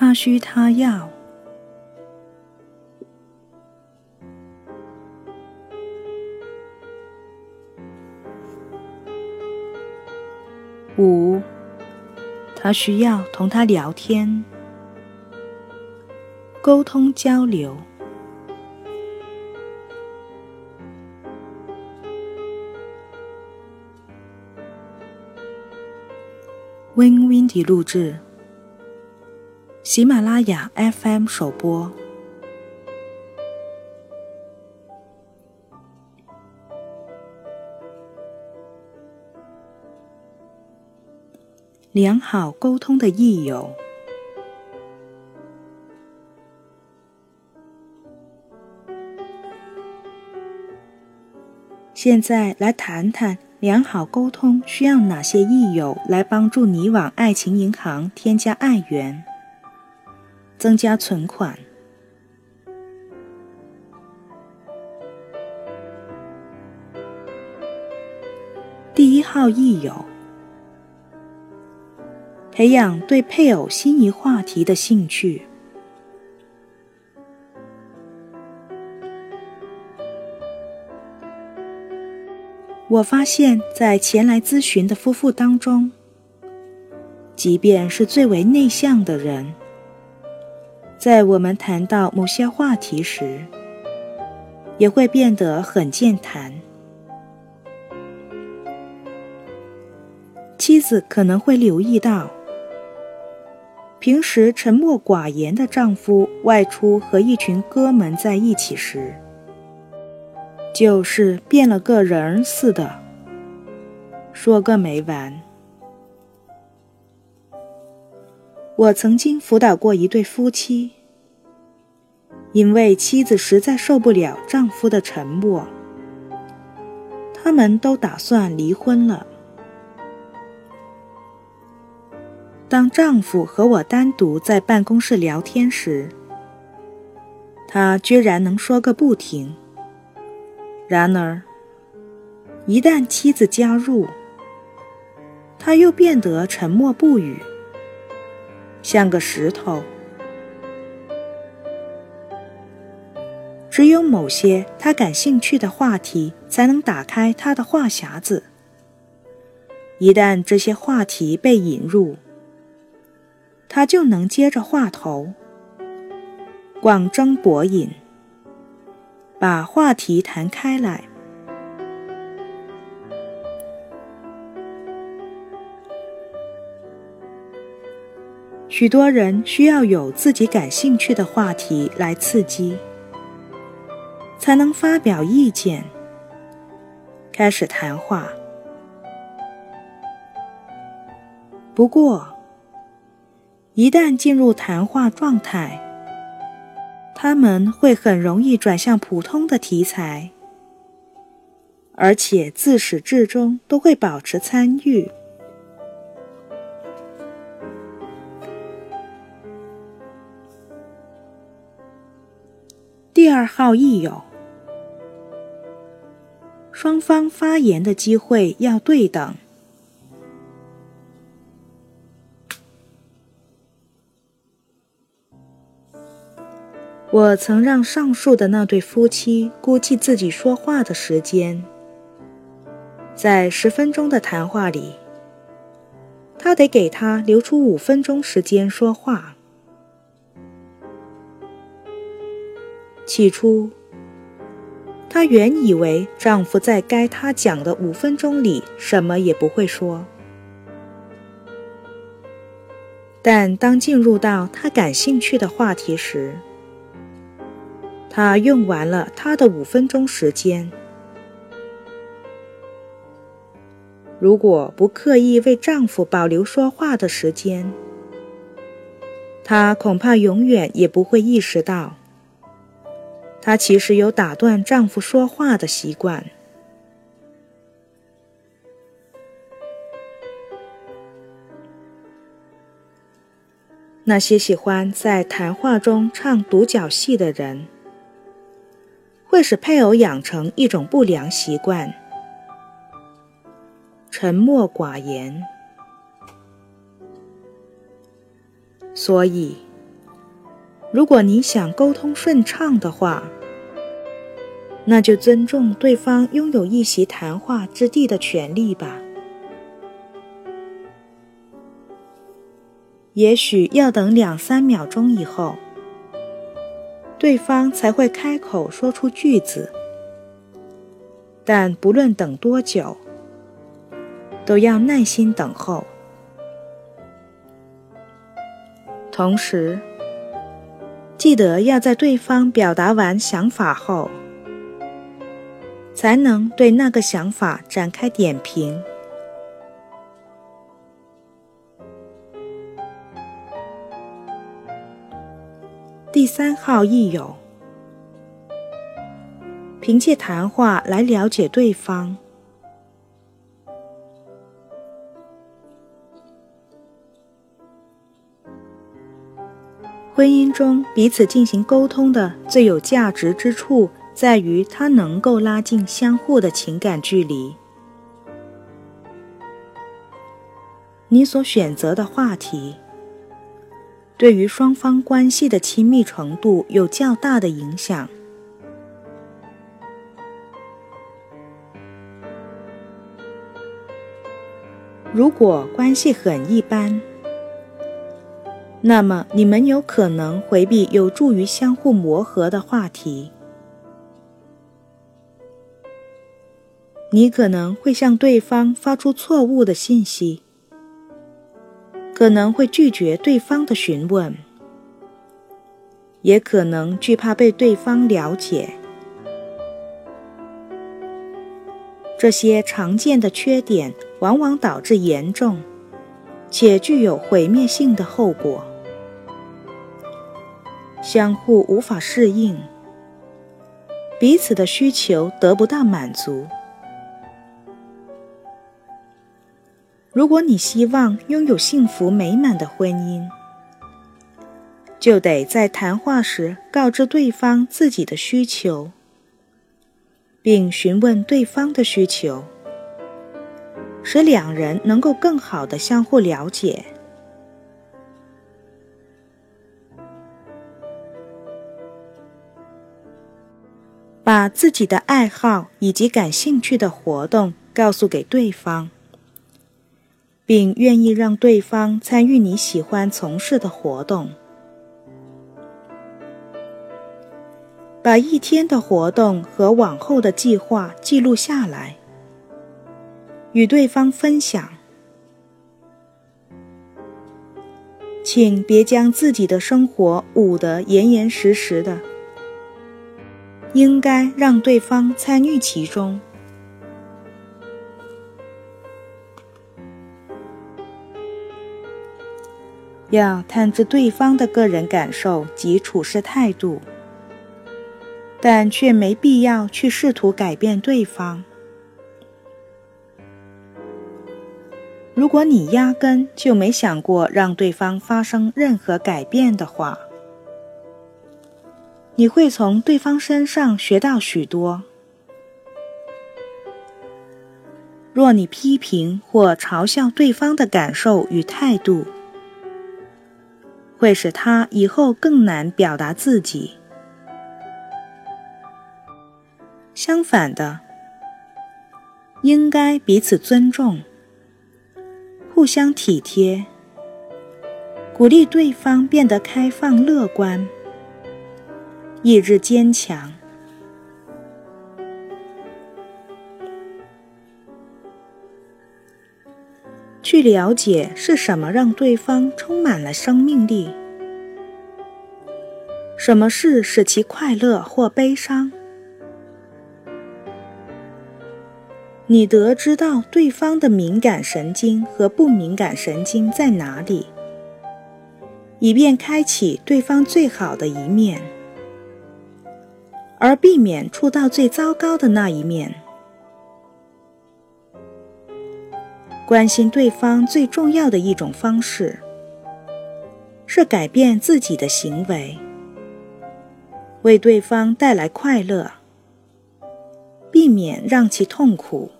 他需他要。五，他需要同他聊天、沟通交流。Win Win 的录制，喜马拉雅 FM 首播。良好沟通的益友。现在来谈谈。良好沟通需要哪些益友来帮助你往爱情银行添加爱源、增加存款？第一号益友，培养对配偶心仪话题的兴趣。我发现，在前来咨询的夫妇当中，即便是最为内向的人，在我们谈到某些话题时，也会变得很健谈。妻子可能会留意到，平时沉默寡言的丈夫外出和一群哥们在一起时。就是变了个人似的，说个没完。我曾经辅导过一对夫妻，因为妻子实在受不了丈夫的沉默，他们都打算离婚了。当丈夫和我单独在办公室聊天时，他居然能说个不停。然而，一旦妻子加入，他又变得沉默不语，像个石头。只有某些他感兴趣的话题，才能打开他的话匣子。一旦这些话题被引入，他就能接着话头，广征博引。把话题谈开来。许多人需要有自己感兴趣的话题来刺激，才能发表意见，开始谈话。不过，一旦进入谈话状态，他们会很容易转向普通的题材，而且自始至终都会保持参与。第二号益友，双方发言的机会要对等。我曾让上述的那对夫妻估计自己说话的时间，在十分钟的谈话里，他得给他留出五分钟时间说话。起初，她原以为丈夫在该她讲的五分钟里什么也不会说，但当进入到她感兴趣的话题时，她用完了她的五分钟时间。如果不刻意为丈夫保留说话的时间，她恐怕永远也不会意识到，她其实有打断丈夫说话的习惯。那些喜欢在谈话中唱独角戏的人。会使配偶养成一种不良习惯，沉默寡言。所以，如果你想沟通顺畅的话，那就尊重对方拥有一席谈话之地的权利吧。也许要等两三秒钟以后，对方才会开口说出句子。但不论等多久，都要耐心等候。同时，记得要在对方表达完想法后，才能对那个想法展开点评。第三号益友，凭借谈话来了解对方。婚姻中彼此进行沟通的最有价值之处，在于它能够拉近相互的情感距离。你所选择的话题，对于双方关系的亲密程度有较大的影响。如果关系很一般，那么，你们有可能回避有助于相互磨合的话题。你可能会向对方发出错误的信息，可能会拒绝对方的询问，也可能惧怕被对方了解。这些常见的缺点往往导致严重且具有毁灭性的后果。相互无法适应，彼此的需求得不到满足。如果你希望拥有幸福美满的婚姻，就得在谈话时告知对方自己的需求，并询问对方的需求，使两人能够更好的相互了解。把自己的爱好以及感兴趣的活动告诉给对方，并愿意让对方参与你喜欢从事的活动。把一天的活动和往后的计划记录下来，与对方分享。请别将自己的生活捂得严严实实的。应该让对方参与其中，要探知对方的个人感受及处事态度，但却没必要去试图改变对方。如果你压根就没想过让对方发生任何改变的话，你会从对方身上学到许多。若你批评或嘲笑对方的感受与态度，会使他以后更难表达自己。相反的，应该彼此尊重，互相体贴，鼓励对方变得开放乐观。意志坚强，去了解是什么让对方充满了生命力，什么事使其快乐或悲伤。你得知道对方的敏感神经和不敏感神经在哪里，以便开启对方最好的一面。而避免触到最糟糕的那一面。关心对方最重要的一种方式，是改变自己的行为，为对方带来快乐，避免让其痛苦。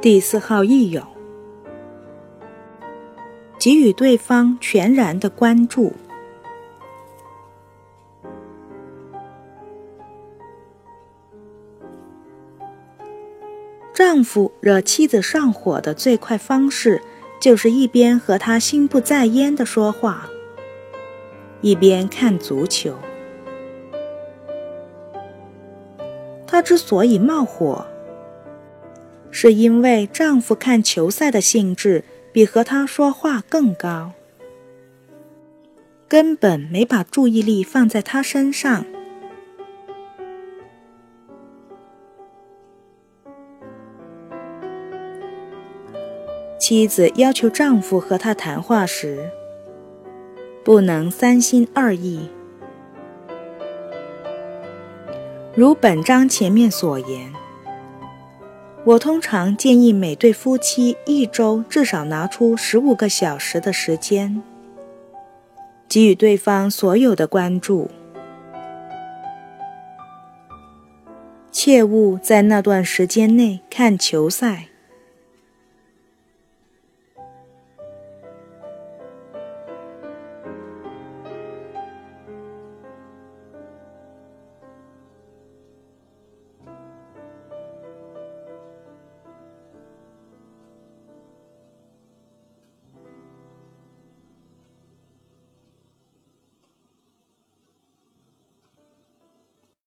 第四号益友。给予对方全然的关注。丈夫惹妻子上火的最快方式，就是一边和她心不在焉的说话，一边看足球。她之所以冒火，是因为丈夫看球赛的兴致比和她说话更高，根本没把注意力放在她身上。妻子要求丈夫和她谈话时，不能三心二意。如本章前面所言，我通常建议每对夫妻一周至少拿出十五个小时的时间，给予对方所有的关注，切勿在那段时间内看球赛。